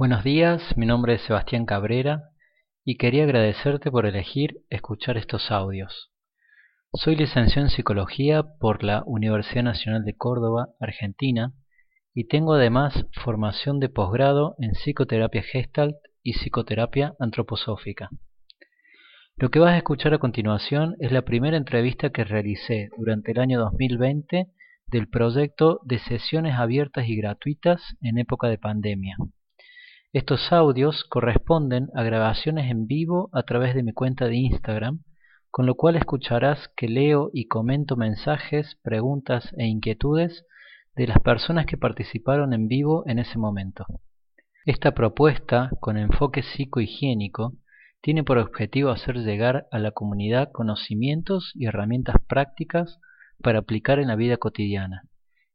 Buenos días, mi nombre es Sebastián Cabrera y quería agradecerte por elegir escuchar estos audios. Soy licenciado en Psicología por la Universidad Nacional de Córdoba, Argentina, y tengo además formación de posgrado en Psicoterapia Gestalt y Psicoterapia Antroposófica. Lo que vas a escuchar a continuación es la primera entrevista que realicé durante el año 2020 del proyecto de sesiones abiertas y gratuitas en época de pandemia. Estos audios corresponden a grabaciones en vivo a través de mi cuenta de Instagram, con lo cual escucharás que leo y comento mensajes, preguntas e inquietudes de las personas que participaron en vivo en ese momento. Esta propuesta, con enfoque psicohigiénico, tiene por objetivo hacer llegar a la comunidad conocimientos y herramientas prácticas para aplicar en la vida cotidiana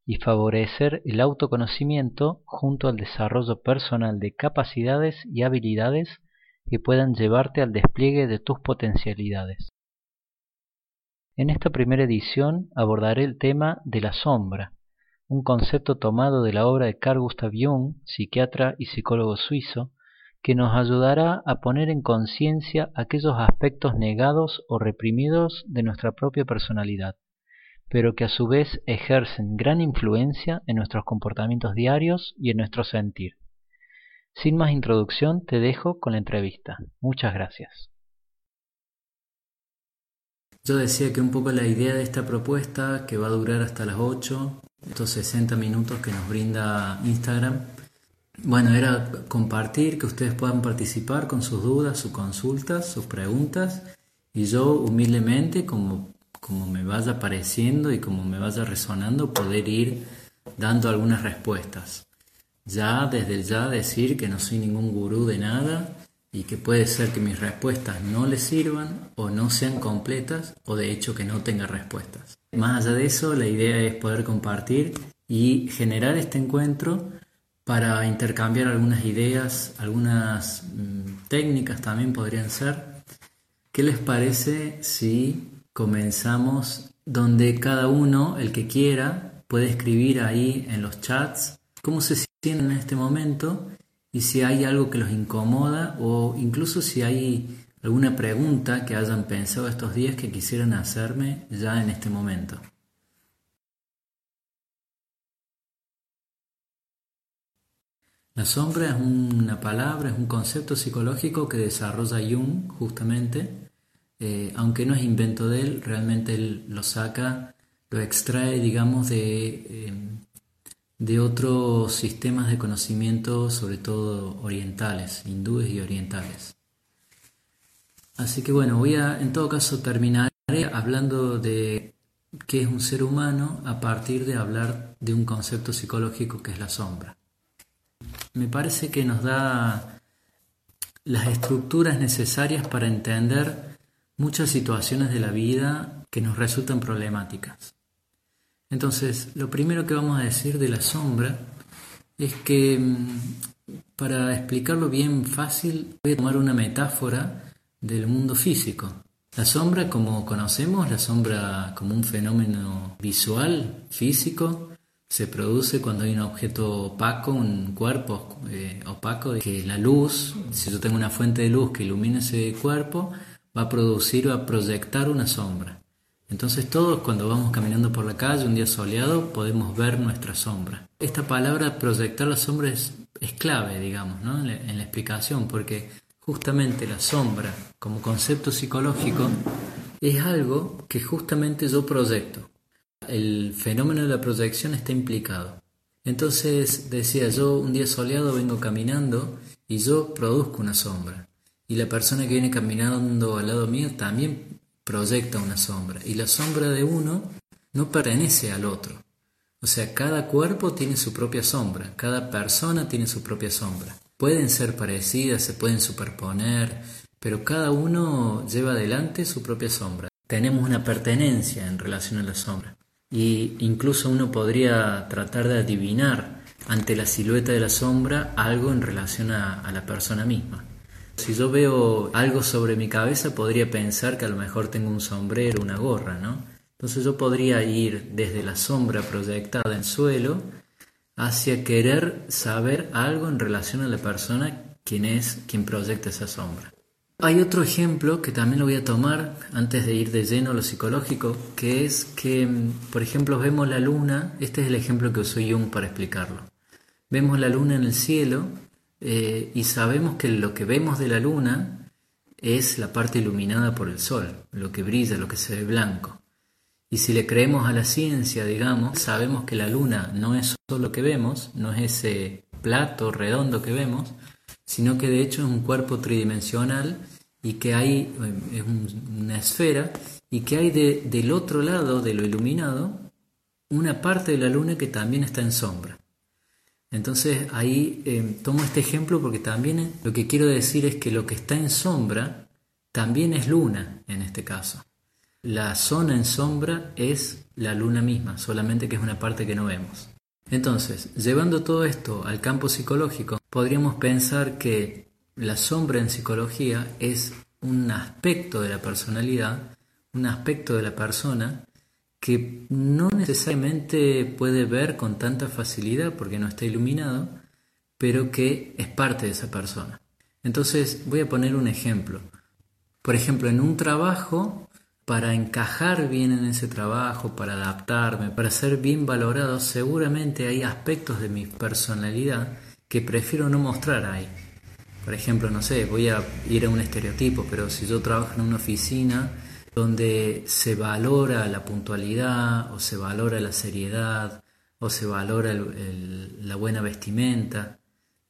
y favorecer el autoconocimiento junto al desarrollo personal de capacidades y habilidades que puedan llevarte al despliegue de tus potencialidades. En esta primera edición abordaré el tema de la sombra, un concepto tomado de la obra de Carl Gustav Jung, psiquiatra y psicólogo suizo, que nos ayudará a poner en conciencia aquellos aspectos negados o reprimidos de nuestra propia personalidad pero que a su vez ejercen gran influencia en nuestros comportamientos diarios y en nuestro sentir. Sin más introducción, te dejo con la entrevista. Muchas gracias. Yo decía que un poco la idea de esta propuesta, que va a durar hasta las 8, estos 60 minutos que nos brinda Instagram, bueno, era compartir, que ustedes puedan participar con sus dudas, sus consultas, sus preguntas, y yo humildemente, como como me vaya apareciendo y como me vaya resonando, poder ir dando algunas respuestas. Ya desde ya decir que no soy ningún gurú de nada y que puede ser que mis respuestas no le sirvan o no sean completas o de hecho que no tenga respuestas. Más allá de eso, la idea es poder compartir y generar este encuentro para intercambiar algunas ideas, algunas mm, técnicas también podrían ser. ¿Qué les parece si comenzamos donde cada uno, el que quiera, puede escribir ahí en los chats cómo se sienten en este momento y si hay algo que los incomoda o incluso si hay alguna pregunta que hayan pensado estos días que quisieran hacerme ya en este momento. La sombra es una palabra, es un concepto psicológico que desarrolla Jung justamente eh, aunque no es invento de él, realmente él lo saca, lo extrae, digamos, de, em, de otros sistemas de conocimiento, sobre todo orientales, hindúes y orientales. Así que bueno, voy a en todo caso terminar hablando de qué es un ser humano a partir de hablar de un concepto psicológico que es la sombra. Me parece que nos da las estructuras necesarias para entender muchas situaciones de la vida que nos resultan problemáticas. Entonces, lo primero que vamos a decir de la sombra es que, mm, para explicarlo bien fácil, voy a tomar una metáfora del mundo físico. La sombra, como conocemos, la sombra como un fenómeno visual, físico, se produce cuando hay un objeto opaco, un cuerpo eh, opaco, que la luz, si yo tengo una fuente de luz que ilumina ese cuerpo, va a producir, va a proyectar una sombra. Entonces todos cuando vamos caminando por la calle un día soleado podemos ver nuestra sombra. Esta palabra proyectar la sombra es, clave, digamos, ¿no? en la explicación, porque justamente la sombra como concepto psicológico es algo que justamente yo proyecto. El fenómeno de la proyección está implicado. Entonces decía yo un día soleado vengo caminando y yo produzco una sombra y la persona que viene caminando al lado mío también proyecta una sombra y la sombra de uno no pertenece al otro. O sea, cada cuerpo tiene su propia sombra, cada persona tiene su propia sombra. Pueden ser parecidas, se pueden superponer, pero cada uno lleva adelante su propia sombra. Tenemos una pertenencia en relación a la sombra. Y incluso uno podría tratar de adivinar ante la silueta de la sombra algo en relación a, a la persona misma. Si yo veo algo sobre mi cabeza, podría pensar que a lo mejor tengo un sombrero, una gorra, ¿no? Entonces yo podría ir desde la sombra proyectada en suelo hacia querer saber algo en relación a la persona quien es quien proyecta esa sombra. Hay otro ejemplo que también lo voy a tomar antes de ir de lleno a lo psicológico, que es que, por ejemplo, vemos la luna, este es el ejemplo que usó Jung para explicarlo. Vemos la luna en el cielo eh, y sabemos que lo que vemos de la luna es la parte iluminada por el sol, lo que brilla, lo que se ve blanco. Y si le creemos a la ciencia, digamos, sabemos que la luna no es solo lo que vemos, no es ese plato redondo que vemos, sino que de hecho es un cuerpo tridimensional y que hay, es una esfera, y que hay del otro lado de lo iluminado una parte de la luna que también está en sombra. Entonces ahí eh, tomo este ejemplo porque también lo que quiero decir es que lo que está en sombra también es luna en este caso. La zona en sombra es la luna misma, solamente que es una parte que no vemos. Entonces, llevando todo esto al campo psicológico, podríamos pensar que la sombra en psicología es un aspecto de la personalidad, un aspecto de la persona que no necesariamente puede ver con tanta facilidad porque no está iluminado, pero que es parte de esa persona. Entonces voy a poner un ejemplo. Por ejemplo, en un trabajo para encajar bien en ese trabajo, para adaptarme, para ser bien valorado, seguramente hay aspectos de mi personalidad que prefiero no mostrar ahí. Por ejemplo, no sé, voy a ir a un estereotipo, pero si yo trabajo en una oficina donde se valora la puntualidad o se valora la seriedad o se valora la buena vestimenta,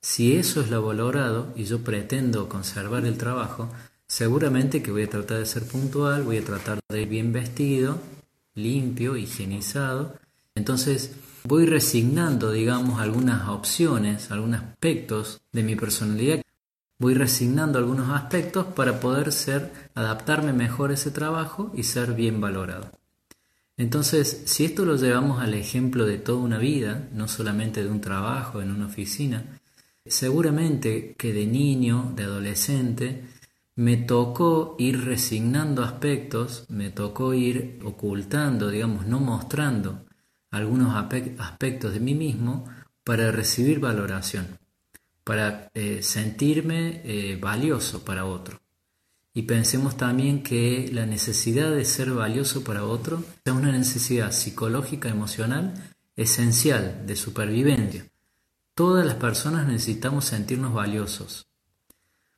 si eso es lo valorado y yo pretendo conservar el trabajo, Seguramente que voy a tratar de ser puntual, voy a tratar de ir bien vestido, limpio, higienizado. Entonces voy resignando, digamos, algunas opciones, algunos aspectos de mi personalidad. Voy resignando algunos aspectos para poder ser, adaptarme mejor a ese trabajo y ser bien valorado. Entonces, si esto lo llevamos al ejemplo de toda una vida, no solamente de un trabajo en una oficina, seguramente que de niño, de adolescente, me tocó ir resignando aspectos, me tocó ir ocultando, digamos, no mostrando algunos aspectos de mí mismo para recibir valoración, para eh, sentirme eh, valioso para otro. Y pensemos también que la necesidad de ser valioso para otro es una necesidad psicológica, emocional, esencial de supervivencia. Todas las personas necesitamos sentirnos valiosos,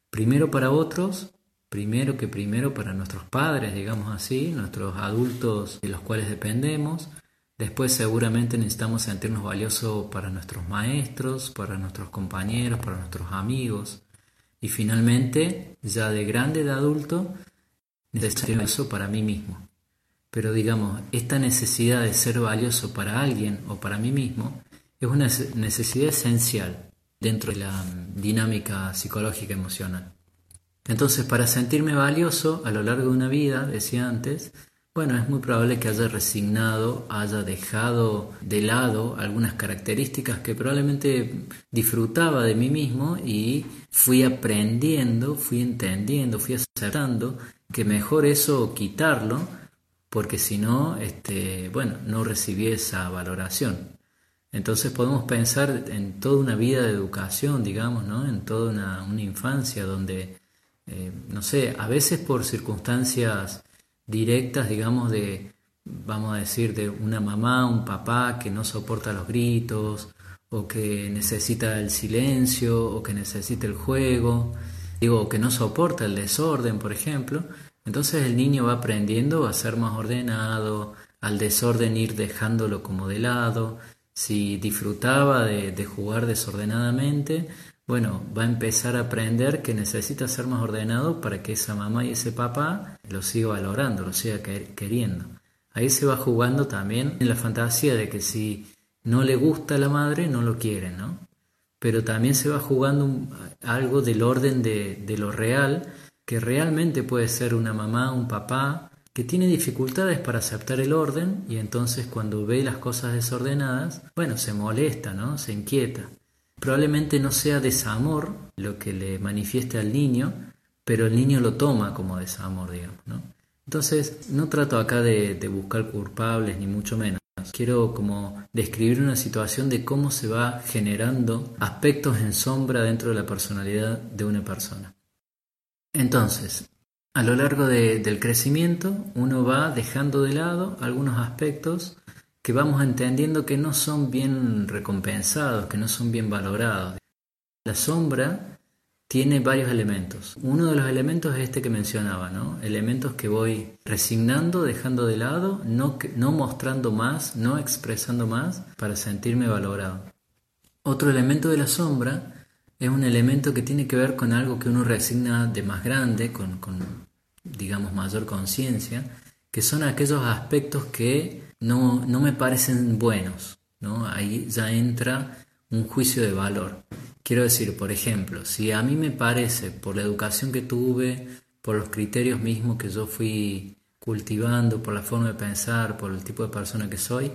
primero para otros, primero que primero para nuestros padres, digamos así, nuestros adultos de los cuales dependemos. Después seguramente necesitamos sentirnos valiosos para nuestros maestros, para nuestros compañeros, para nuestros amigos. Y finalmente, ya de grande, de adulto, necesito eso para mí mismo. Pero digamos, esta necesidad de ser valioso para alguien o para mí mismo es una necesidad esencial dentro de la dinámica psicológica emocional. Entonces, para sentirme valioso a lo largo de una vida, decía antes, bueno, es muy probable que haya resignado, haya dejado de lado algunas características que probablemente disfrutaba de mí mismo y fui aprendiendo, fui entendiendo, fui aceptando que mejor eso quitarlo, porque si no, este, bueno, no recibí esa valoración. Entonces podemos pensar en toda una vida de educación, digamos, ¿no? en toda una, infancia donde, eh, no sé, a veces por circunstancias directas, digamos, de, vamos a decir, de una mamá, un papá que no soporta los gritos, o que necesita el silencio, o que necesita el juego, digo, que no soporta el desorden, por ejemplo, entonces el niño va aprendiendo a ser más ordenado, al desorden ir dejándolo como de lado, si disfrutaba de, jugar desordenadamente, bueno, va a empezar a aprender que necesita ser más ordenado para que esa mamá y ese papá lo siga valorando, lo siga queriendo. Ahí se va jugando también en la fantasía de que si no le gusta a la madre, no lo quiere, ¿no? Pero también se va jugando algo del orden de, de lo real, que realmente puede ser una mamá, un papá, que tiene dificultades para aceptar el orden y entonces cuando ve las cosas desordenadas, bueno, se molesta, ¿no? Se inquieta. Probablemente no sea desamor lo que le manifieste al niño, pero el niño lo toma como desamor, digamos. Entonces, no trato acá de buscar culpables, ni mucho menos. Quiero como describir una situación de cómo se va generando aspectos en sombra dentro de la personalidad de una persona. Entonces, a lo largo del crecimiento uno va dejando de lado algunos aspectos que vamos entendiendo que no son bien recompensados, que no son bien valorados. La sombra tiene varios elementos. Uno de los elementos es este que mencionaba, ¿no? Elementos que voy resignando, dejando de lado, no, no mostrando más, no expresando más para sentirme valorado. Otro elemento de la sombra es un elemento que tiene que ver con algo que uno resigna de más grande, con, digamos, mayor conciencia, que son aquellos aspectos que no, no me parecen buenos. ¿no? Ahí ya entra un juicio de valor. Quiero decir, por ejemplo, si a mí me parece, por la educación que tuve, por los criterios mismos que yo fui cultivando, por la forma de pensar, por el tipo de persona que soy,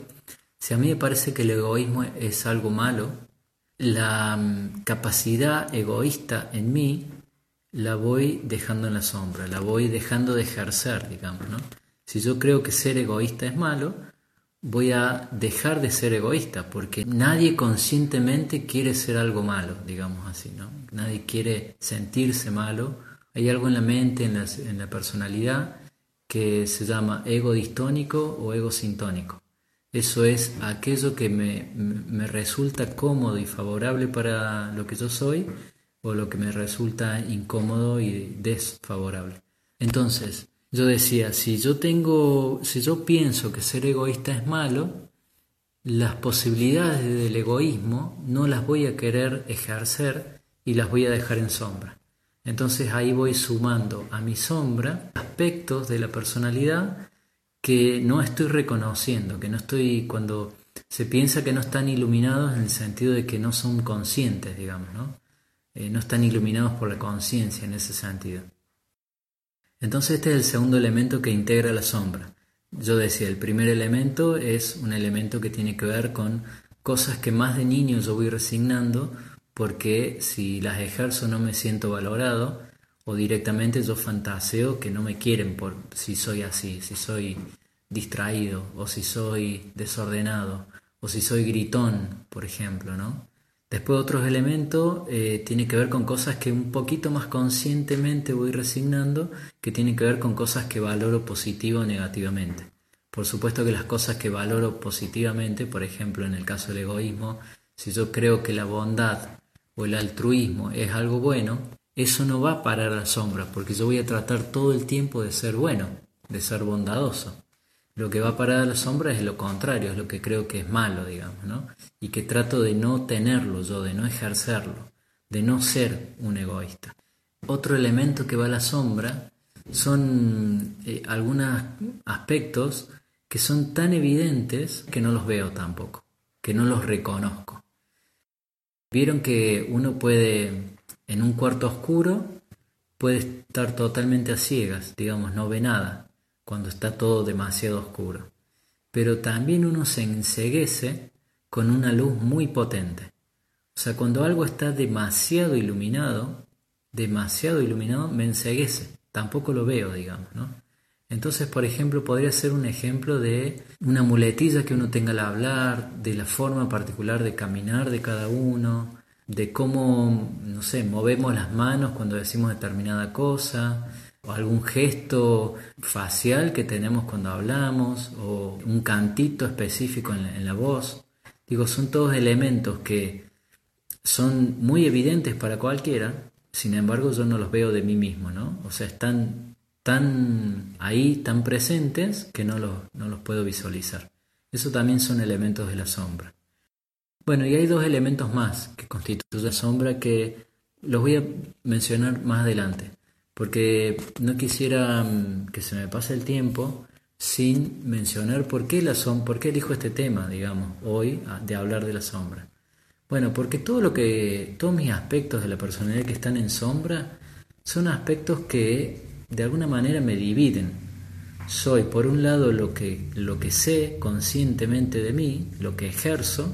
si a mí me parece que el egoísmo es algo malo, la mm, capacidad egoísta en mí la voy dejando en la sombra, la voy dejando de ejercer, digamos, ¿no? Si yo creo que ser egoísta es malo, voy a dejar de ser egoísta, porque nadie conscientemente quiere ser algo malo, digamos así, ¿no? Nadie quiere sentirse malo. Hay algo en la mente, en la, en la personalidad, que se llama ego distónico o ego sintónico. Eso es aquello que me, me resulta cómodo y favorable para lo que yo soy o lo que me resulta incómodo y desfavorable. Entonces, yo decía, si yo tengo, si yo pienso que ser egoísta es malo, las posibilidades del egoísmo no las voy a querer ejercer y las voy a dejar en sombra. Entonces ahí voy sumando a mi sombra aspectos de la personalidad que no estoy reconociendo, que no estoy cuando se piensa que no están iluminados en el sentido de que no son conscientes, digamos, ¿no? Eh, no están iluminados por la conciencia en ese sentido. Entonces este es el segundo elemento que integra la sombra. Yo decía, el primer elemento es un elemento que tiene que ver con cosas que más de niño yo voy resignando porque si las ejerzo no me siento valorado o directamente yo fantaseo que no me quieren por si soy así, si soy distraído o si soy desordenado o si soy gritón, por ejemplo, ¿no? Después otros elementos eh, tienen que ver con cosas que un poquito más conscientemente voy resignando, que tienen que ver con cosas que valoro positivo o negativamente. Por supuesto que las cosas que valoro positivamente, por ejemplo en el caso del egoísmo, si yo creo que la bondad o el altruismo es algo bueno, eso no va a parar a la sombra, porque yo voy a tratar todo el tiempo de ser bueno, de ser bondadoso. Lo que va a parar a la sombra es lo contrario, es lo que creo que es malo, digamos, ¿no? Y que trato de no tenerlo yo, de no ejercerlo, de no ser un egoísta. Otro elemento que va a la sombra son eh, algunos aspectos que son tan evidentes que no los veo tampoco, que no los reconozco. Vieron que uno puede en un cuarto oscuro puede estar totalmente a ciegas, digamos, no ve nada cuando está todo demasiado oscuro. Pero también uno se enseguece con una luz muy potente. O sea, cuando algo está demasiado iluminado, demasiado iluminado, me enseguece. Tampoco lo veo, digamos, ¿no? Entonces, por ejemplo, podría ser un ejemplo de una muletilla que uno tenga al hablar, de la forma particular de caminar de cada uno, de cómo, no sé, movemos las manos cuando decimos determinada cosa, o algún gesto facial que tenemos cuando hablamos, o un cantito específico en la, voz. Digo, son todos elementos que son muy evidentes para cualquiera, sin embargo yo no los veo de mí mismo, ¿no? O sea, están tan ahí, tan presentes, que no los, no los puedo visualizar. Eso también son elementos de la sombra. Bueno, y hay dos elementos más que constituyen la sombra que los voy a mencionar más adelante, porque no quisiera mm, que se me pase el tiempo sin mencionar por qué la sombra, por qué elijo este tema, digamos, hoy de hablar de la sombra. Bueno, porque todo lo que todos mis aspectos de la personalidad que están en sombra son aspectos que de alguna manera me dividen. Soy por un lado lo que lo que sé conscientemente de mí, lo que ejerzo,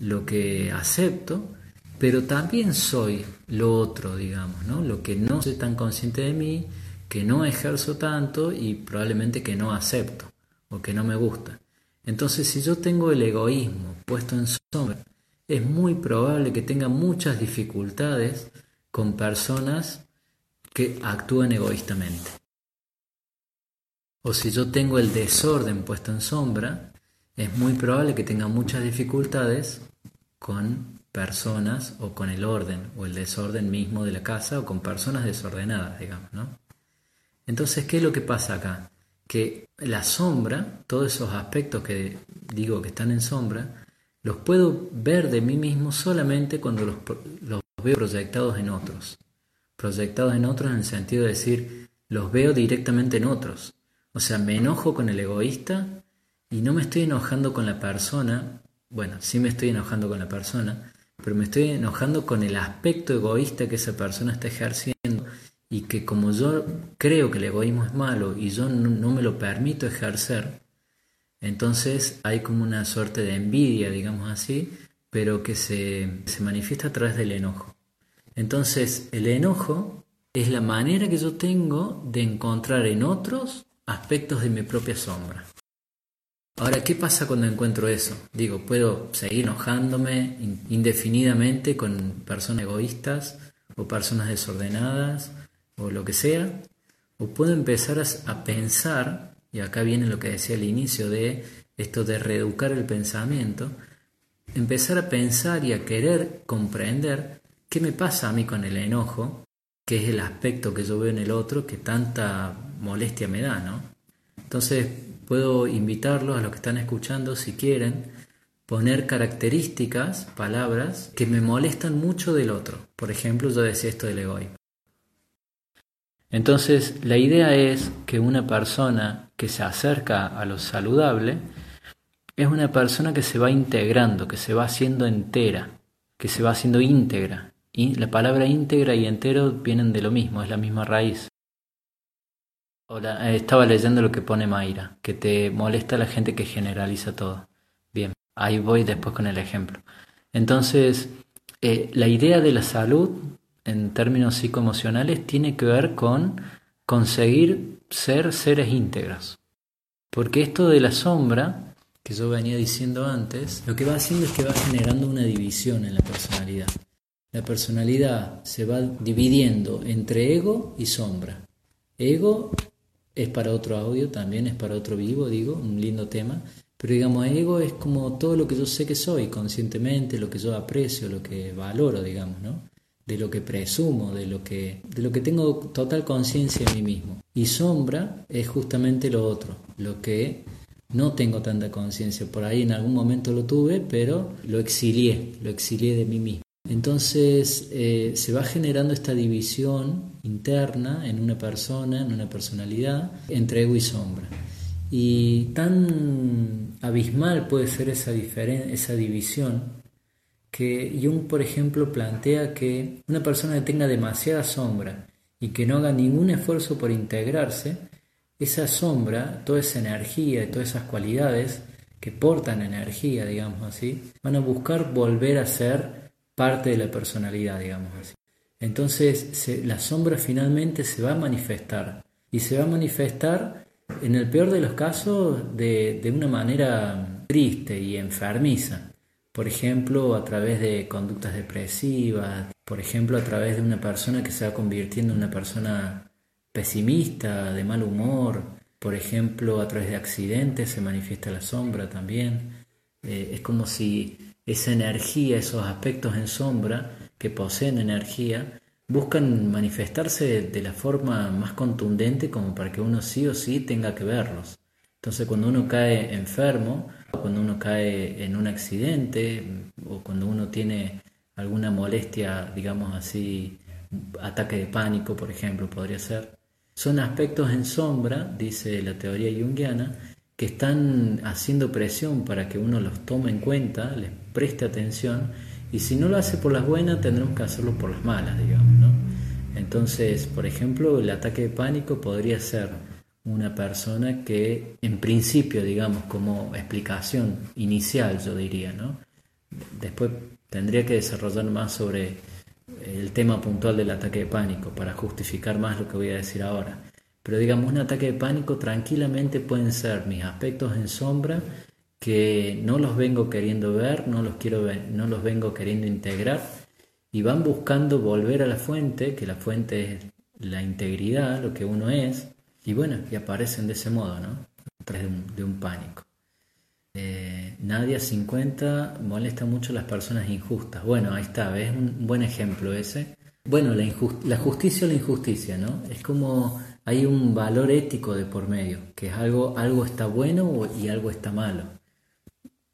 lo que acepto, pero también soy lo otro, digamos, ¿no? Lo que no soy tan consciente de mí, que no ejerzo tanto y probablemente que no acepto o que no me gusta. Entonces, si yo tengo el egoísmo puesto en sombra, es muy probable que tenga muchas dificultades con personas que actúan egoístamente. O si yo tengo el desorden puesto en sombra, es muy probable que tenga muchas dificultades con personas o con el orden o el desorden mismo de la casa o con personas desordenadas, digamos, ¿no? Entonces, ¿qué es lo que pasa acá? Que la sombra, todos esos aspectos que digo que están en sombra, los puedo ver de mí mismo solamente cuando los, los veo proyectados en otros. Proyectados en otros en el sentido de decir, los veo directamente en otros. O sea, me enojo con el egoísta y no me estoy enojando con la persona, bueno, sí me estoy enojando con la persona, pero me estoy enojando con el aspecto egoísta que esa persona está ejerciendo y que como yo creo que el egoísmo es malo y yo no, me lo permito ejercer, entonces hay como una suerte de envidia, digamos así, pero que se, se manifiesta a través del enojo. Entonces el enojo es la manera que yo tengo de encontrar en otros aspectos de mi propia sombra. Ahora, ¿qué pasa cuando encuentro eso? Digo, ¿puedo seguir enojándome indefinidamente con personas egoístas o personas desordenadas o lo que sea, o puedo empezar a, pensar, y acá viene lo que decía al inicio de esto de reeducar el pensamiento, empezar a pensar y a querer comprender qué me pasa a mí con el enojo, que es el aspecto que yo veo en el otro que tanta molestia me da, ¿no? Entonces puedo invitarlos a los que están escuchando, si quieren, poner características, palabras, que me molestan mucho del otro. Por ejemplo, yo decía esto del egoísmo. Entonces, la idea es que una persona que se acerca a lo saludable es una persona que se va integrando, que se va haciendo entera, que se va haciendo íntegra. Y la palabra íntegra y entero vienen de lo mismo, es la misma raíz. Hola, eh, estaba leyendo lo que pone Mayra, que te molesta la gente que generaliza todo. Bien, ahí voy después con el ejemplo. Entonces, eh, la idea de la salud en términos psicoemocionales tiene que ver con conseguir ser seres íntegros. Porque esto de la sombra, que yo venía diciendo antes, lo que va haciendo es que va generando una división en la personalidad. La personalidad se va dividiendo entre ego y sombra. Ego es para otro audio, también es para otro vivo, digo, un lindo tema. Pero digamos, ego es como todo lo que yo sé que soy conscientemente, lo que yo aprecio, lo que valoro, digamos, ¿no? de lo que presumo, de lo que, de lo que tengo total conciencia en mí mismo. Y sombra es justamente lo otro, lo que no tengo tanta conciencia. Por ahí en algún momento lo tuve, pero lo exilié, lo exilié de mí mismo. Entonces eh, se va generando esta división interna en una persona, en una personalidad, entre ego y sombra. Y tan abismal puede ser esa, esa división que Jung, por ejemplo, plantea que una persona que tenga demasiada sombra y que no haga ningún esfuerzo por integrarse, esa sombra, toda esa energía todas esas cualidades que portan energía, digamos así, van a buscar volver a ser parte de la personalidad, digamos así. Entonces la sombra finalmente se va a manifestar y se va a manifestar en el peor de los casos de, de una manera triste y enfermiza por ejemplo, a través de conductas depresivas, por ejemplo, a través de una persona que se va convirtiendo en una persona pesimista, de mal humor, por ejemplo, a través de accidentes se manifiesta la sombra también. Eh, es como si esa energía, esos aspectos en sombra que poseen energía, buscan manifestarse de la forma más contundente como para que uno sí o sí tenga que verlos. Entonces cuando uno cae enfermo, cuando uno cae en un accidente o cuando uno tiene alguna molestia, digamos así, ataque de pánico, por ejemplo, podría ser. Son aspectos en sombra, dice la teoría junguiana, que están haciendo presión para que uno los tome en cuenta, preste atención, y si no lo hace por las buenas, tendremos que hacerlo por las malas, digamos, ¿no? Entonces, por ejemplo, el ataque de pánico podría ser una persona que en principio, digamos, como explicación inicial, yo diría, ¿no? Después tendría que desarrollar más sobre el tema puntual del ataque de pánico para justificar más lo que voy a decir ahora. Pero digamos, un ataque de pánico tranquilamente pueden ser mis aspectos en sombra que no los vengo queriendo ver, no los, quiero ver, no los vengo queriendo integrar y van buscando volver a la fuente, que la fuente es la integridad, lo que uno es, y bueno, y aparecen de ese modo, ¿no? Tras de un, pánico. Eh, Nadia 50 molesta mucho a las personas injustas. Bueno, ahí está, ¿ves? Un buen ejemplo ese. Bueno, la, la justicia o la injusticia, ¿no? Es como hay un valor ético de por medio, que es algo, algo está bueno y algo está malo.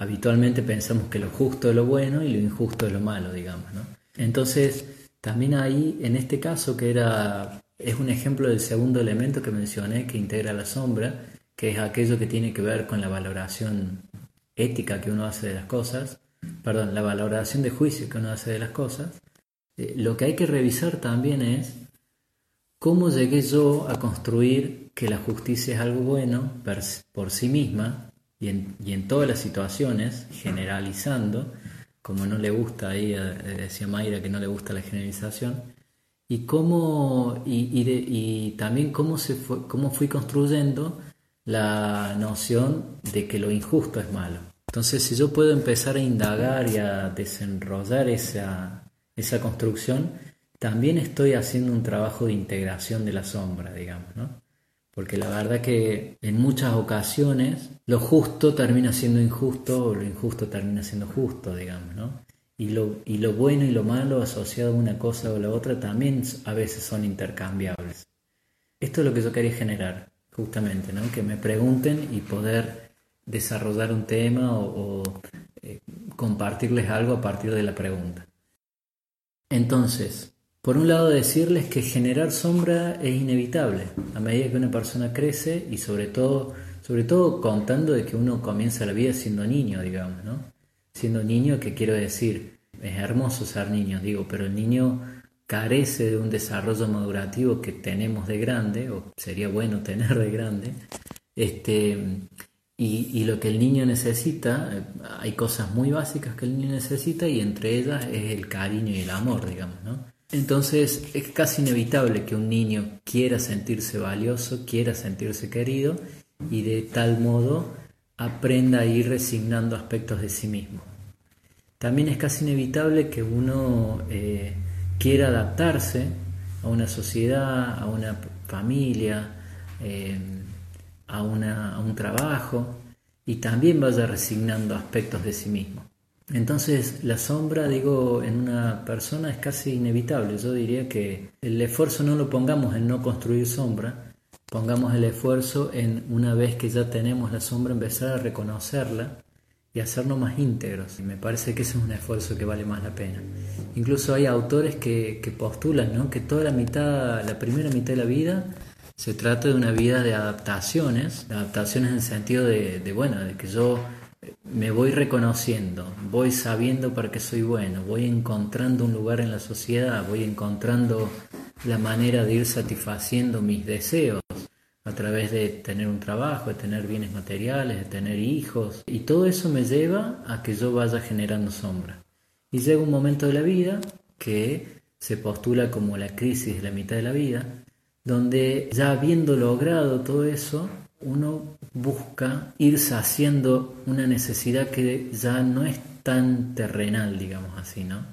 Habitualmente pensamos que lo justo es lo bueno y lo injusto es lo malo, digamos, ¿no? Entonces, también ahí, en este caso, que era, es un ejemplo del segundo elemento que mencioné, que integra la sombra, que es aquello que tiene que ver con la valoración ética que uno hace de las cosas, perdón, la valoración de juicio que uno hace de las cosas, eh, lo que hay que revisar también es ¿Cómo llegué yo a construir que la justicia es algo bueno por sí misma y en, todas las situaciones, generalizando, como no le gusta, ahí eh, decía Mayra que no le gusta la generalización, y, cómo, y, también cómo, se fue, cómo fui construyendo la noción de que lo injusto es malo. Entonces, si yo puedo empezar a indagar y a desenrollar esa, esa construcción, también estoy haciendo un trabajo de integración de la sombra, digamos, ¿no? Porque la verdad que en muchas ocasiones lo justo termina siendo injusto o lo injusto termina siendo justo, digamos, ¿no? Y lo, y lo bueno y lo malo asociado a una cosa o la otra también a veces son intercambiables. Esto es lo que yo quería generar, justamente, ¿no? Que me pregunten y poder desarrollar un tema o, eh, compartirles algo a partir de la pregunta. Entonces, por un lado decirles que generar sombra es inevitable a medida que una persona crece y sobre todo, sobre todo contando de que uno comienza la vida siendo niño, digamos, ¿no? Siendo niño, que quiero decir, es hermoso ser niño, digo, pero el niño carece de un desarrollo madurativo que tenemos de grande, o sería bueno tener de grande, este, y, y, lo que el niño necesita, eh, hay cosas muy básicas que el niño necesita y entre ellas es el cariño y el amor, digamos, ¿no? Entonces es casi inevitable que un niño quiera sentirse valioso, quiera sentirse querido y de tal modo aprenda a ir resignando aspectos de sí mismo. También es casi inevitable que uno eh, quiera adaptarse a una sociedad, a una familia, eh, a, a un trabajo y también vaya resignando aspectos de sí mismo. Entonces la sombra, digo, en una persona es casi inevitable. Yo diría que el esfuerzo no lo pongamos en no construir sombra, pongamos el esfuerzo en una vez que ya tenemos la sombra empezar a reconocerla y hacernos más íntegros. Me parece que ese es un esfuerzo que vale más la pena. Incluso hay autores que, postulan ¿no? que toda la mitad, la primera mitad de la vida se trata de una vida de adaptaciones, adaptaciones en el sentido de, de bueno, de que yo me voy reconociendo, voy sabiendo para qué soy bueno, voy encontrando un lugar en la sociedad, voy encontrando la manera de ir satisfaciendo mis deseos a través de tener un trabajo, de tener bienes materiales, de tener hijos. Y todo eso me lleva a que yo vaya generando sombra. Y llega un momento de la vida que se postula como la crisis de la mitad de la vida, donde ya habiendo logrado todo eso, uno busca ir saciando una necesidad que ya no es tan terrenal, digamos así, ¿no?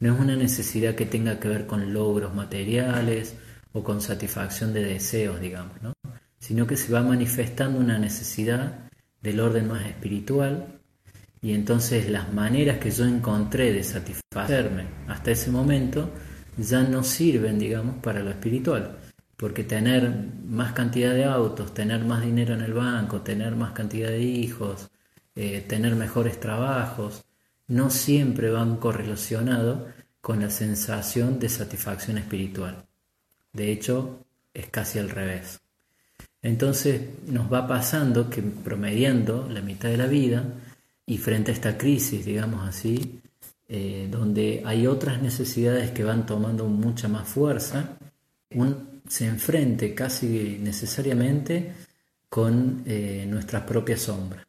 No es una necesidad que tenga que ver con logros materiales o con satisfacción de deseos, digamos, ¿no? Sino que se va manifestando una necesidad del orden más espiritual y entonces las maneras que yo encontré de satisfacerme hasta ese momento ya no sirven, digamos, para lo espiritual porque tener más cantidad de autos, tener más dinero en el banco, tener más cantidad de hijos, eh, tener mejores trabajos, no siempre van correlacionados con la sensación de satisfacción espiritual. De hecho, es casi al revés. Entonces nos va pasando que promediando la mitad de la vida y frente a esta crisis, digamos así, eh, donde hay otras necesidades que van tomando mucha más fuerza, un se enfrente casi necesariamente con eh, nuestra propia sombra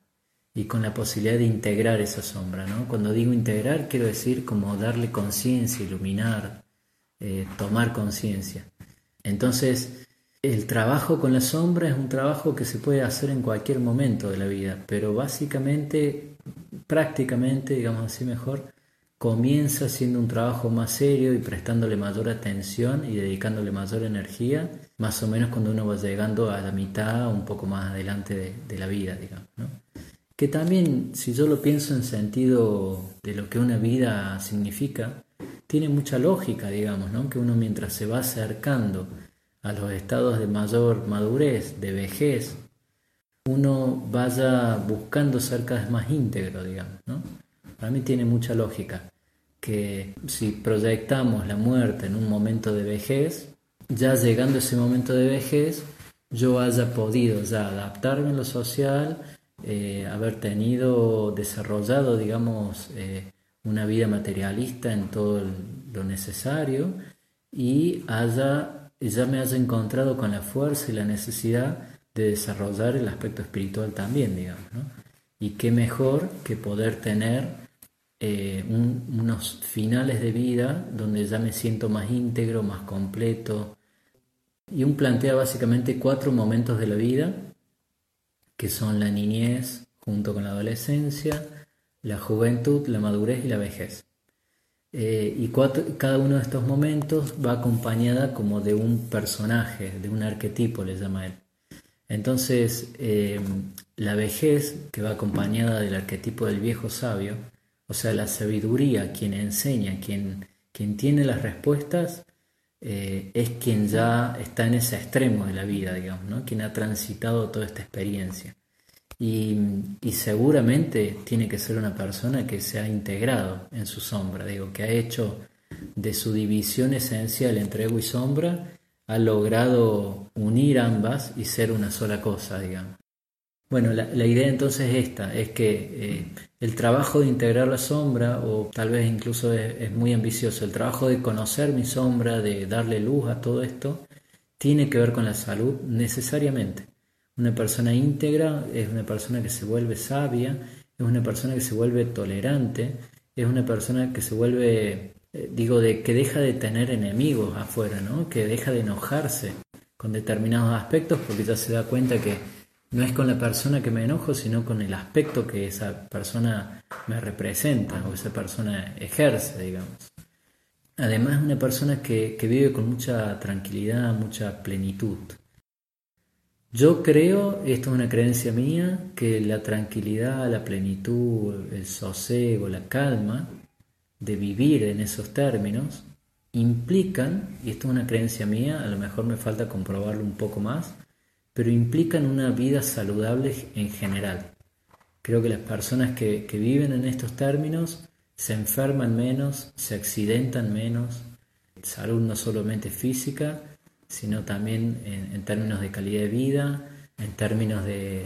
y con la posibilidad de integrar esa sombra. ¿no? Cuando digo integrar, quiero decir como darle conciencia, iluminar, eh, tomar conciencia. Entonces, el trabajo con la sombra es un trabajo que se puede hacer en cualquier momento de la vida, pero básicamente, prácticamente, digamos así mejor, comienza siendo un trabajo más serio y prestándole mayor atención y dedicándole mayor energía, más o menos cuando uno va llegando a la mitad, un poco más adelante de, la vida, digamos. Que también, si yo lo pienso en sentido de lo que una vida significa, tiene mucha lógica, digamos, ¿no? que uno mientras se va acercando a los estados de mayor madurez, de vejez, uno vaya buscando ser cada vez más íntegro, digamos. Para mí tiene mucha lógica que si proyectamos la muerte en un momento de vejez, ya llegando a ese momento de vejez, yo haya podido ya adaptarme en lo social, eh, haber tenido, desarrollado, digamos, eh, una vida materialista en todo lo necesario y haya, ya me haya encontrado con la fuerza y la necesidad de desarrollar el aspecto espiritual también, digamos. Y qué mejor que poder tener eh, unos finales de vida donde ya me siento más íntegro, más completo. Y un plantea básicamente cuatro momentos de la vida, que son la niñez junto con la adolescencia, la juventud, la madurez y la vejez. Eh, y cada uno de estos momentos va acompañada como de un personaje, de un arquetipo, le llama él. Entonces, eh, la vejez, que va acompañada del arquetipo del viejo sabio, o sea, la sabiduría, quien enseña, quien, quien tiene las respuestas, eh, es quien ya está en ese extremo de la vida, digamos, ¿no? quien ha transitado toda esta experiencia. Y, y, seguramente tiene que ser una persona que se ha integrado en su sombra, digo, que ha hecho de su división esencial entre ego y sombra, ha logrado unir ambas y ser una sola cosa, digamos. Bueno, la, idea entonces es esta, es que eh, el trabajo de integrar la sombra, o tal vez incluso es, muy ambicioso, el trabajo de conocer mi sombra, de darle luz a todo esto, tiene que ver con la salud necesariamente. Una persona íntegra es una persona que se vuelve sabia, es una persona que se vuelve tolerante, es una persona que se vuelve, eh, digo, de que deja de tener enemigos afuera, ¿no? que deja de enojarse con determinados aspectos porque ya se da cuenta que no es con la persona que me enojo, sino con el aspecto que esa persona me representa o esa persona ejerce, digamos. Además, una persona que, vive con mucha tranquilidad, mucha plenitud. Yo creo, esto es una creencia mía, que la tranquilidad, la plenitud, el sosiego, la calma de vivir en esos términos implican, y esto es una creencia mía, a lo mejor me falta comprobarlo un poco más, pero implican una vida saludable en general. Creo que las personas que, viven en estos términos se enferman menos, se accidentan menos, salud no solamente física, sino también en, términos de calidad de vida, en términos de,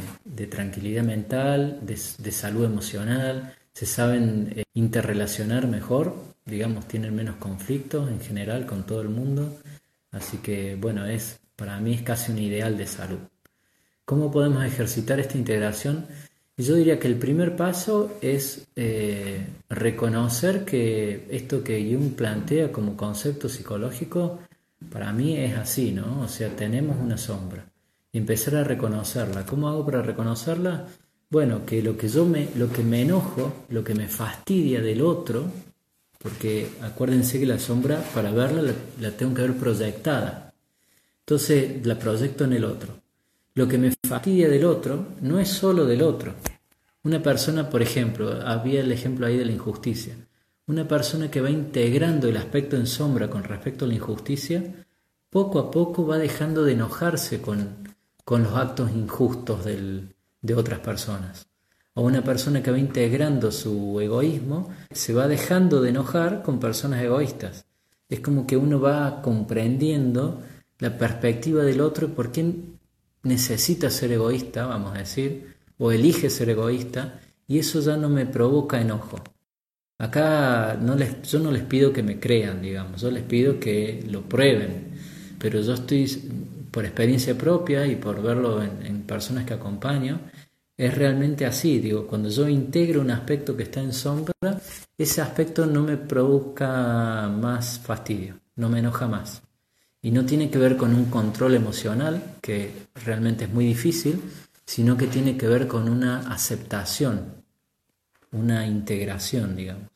tranquilidad mental, de, salud emocional, se saben eh, interrelacionar mejor, digamos, tienen menos conflictos en general con todo el mundo. Así que, bueno, es para mí es casi un ideal de salud. ¿Cómo podemos ejercitar esta integración? yo diría que el primer paso es eh, reconocer que esto que Jung plantea como concepto psicológico, para mí es así, ¿no? O sea, tenemos una sombra. Empezar a reconocerla. ¿Cómo hago para reconocerla? Bueno, que lo que yo me, lo que me enojo, lo que me fastidia del otro, porque acuérdense que la sombra, para verla, la tengo que ver proyectada. Entonces la proyecto en el otro. Lo que me fastidia del otro no es solo del otro. Una persona, por ejemplo, había el ejemplo ahí de la injusticia. Una persona que va integrando el aspecto en sombra con respecto a la injusticia, poco a poco va dejando de enojarse con, con los actos injustos de otras personas. O una persona que va integrando su egoísmo, se va dejando de enojar con personas egoístas. Es como que uno va comprendiendo la perspectiva del otro y por qué necesita ser egoísta, vamos a decir, o elige ser egoísta, y eso ya no me provoca enojo. Acá no les, yo no les pido que me crean, digamos, yo les pido que lo prueben, pero yo estoy, por experiencia propia y por verlo en, en personas que acompaño, es realmente así, digo, cuando yo integro un aspecto que está en sombra, ese aspecto no me provoca más fastidio, no me enoja más. Y no tiene que ver con un control emocional, que realmente es muy difícil, sino que tiene que ver con una aceptación, una integración, digamos.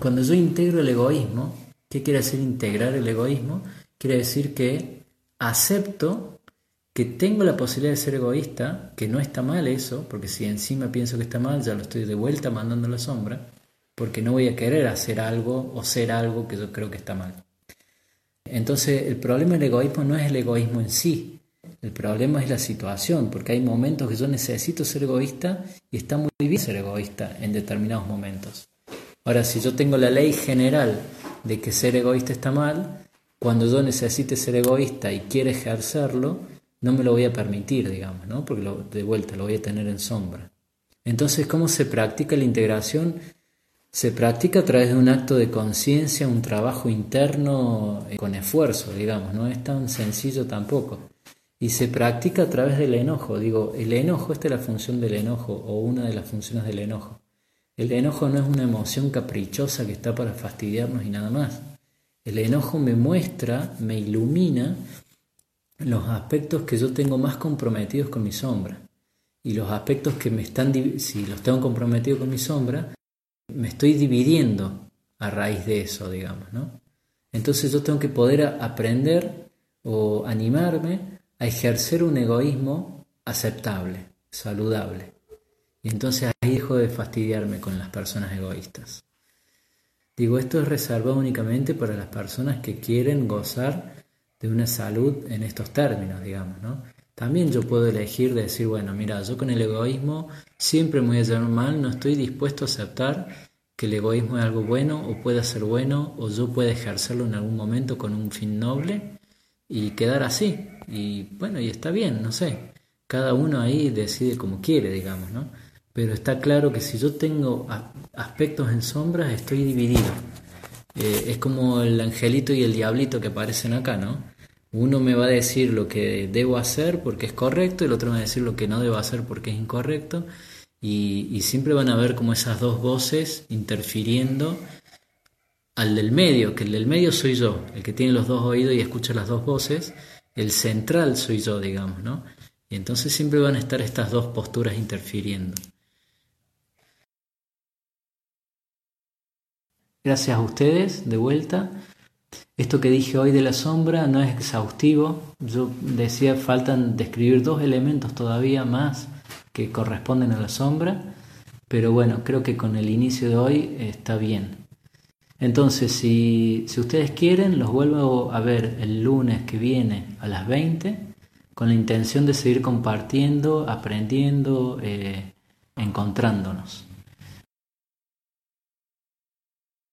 Cuando yo integro el egoísmo, ¿qué quiere decir integrar el egoísmo? Quiere decir que acepto que tengo la posibilidad de ser egoísta, que no está mal eso, porque si encima pienso que está mal, ya lo estoy de vuelta mandando a la sombra, porque no voy a querer hacer algo o ser algo que yo creo que está mal. Entonces, el problema del egoísmo no es el egoísmo en sí, el problema es la situación, porque hay momentos que yo necesito ser egoísta y está muy bien ser egoísta en determinados momentos. Ahora, si yo tengo la ley general de que ser egoísta está mal, cuando yo necesite ser egoísta y quiera ejercerlo, no me lo voy a permitir, digamos, ¿no? Porque de vuelta lo voy a tener en sombra. Entonces, ¿cómo se practica la integración? Se practica a través de un acto de conciencia, un trabajo interno eh, con esfuerzo, digamos, no es tan sencillo tampoco. Y se practica a través del enojo. Digo, el enojo, esta es la función del enojo o una de las funciones del enojo. El enojo no es una emoción caprichosa que está para fastidiarnos y nada más. El enojo me muestra, me ilumina los aspectos que yo tengo más comprometidos con mi sombra. Y los aspectos que me están, si los tengo comprometidos con mi sombra, me estoy dividiendo a raíz de eso, digamos, ¿no? Entonces yo tengo que poder aprender o animarme a ejercer un egoísmo aceptable, saludable. Y entonces ahí dejo de fastidiarme con las personas egoístas. Digo, esto es reservado únicamente para las personas que quieren gozar de una salud en estos términos, digamos, ¿no? También yo puedo elegir decir, bueno, mira, yo con el egoísmo siempre me voy a mal, no estoy dispuesto a aceptar que el egoísmo es algo bueno o pueda ser bueno o yo pueda ejercerlo en algún momento con un fin noble y quedar así. Y bueno, y está bien, no sé. Cada uno ahí decide como quiere, digamos, ¿no? Pero está claro que si yo tengo aspectos en sombras, estoy dividido. Eh, es como el angelito y el diablito que aparecen acá, ¿no? Uno me va a decir lo que debo hacer porque es correcto, y el otro me va a decir lo que no debo hacer porque es incorrecto. Y, y siempre van a ver como esas dos voces interfiriendo al del medio, que el del medio soy yo, el que tiene los dos oídos y escucha las dos voces, el central soy yo, digamos, ¿no? Y entonces siempre van a estar estas dos posturas interfiriendo. Gracias a ustedes, de vuelta. Esto que dije hoy de la sombra no es exhaustivo. Yo decía, faltan describir dos elementos todavía más que corresponden a la sombra, pero bueno, creo que con el inicio de hoy está bien. Entonces, si, ustedes quieren, los vuelvo a ver el lunes que viene a las 20 con la intención de seguir compartiendo, aprendiendo, eh, encontrándonos.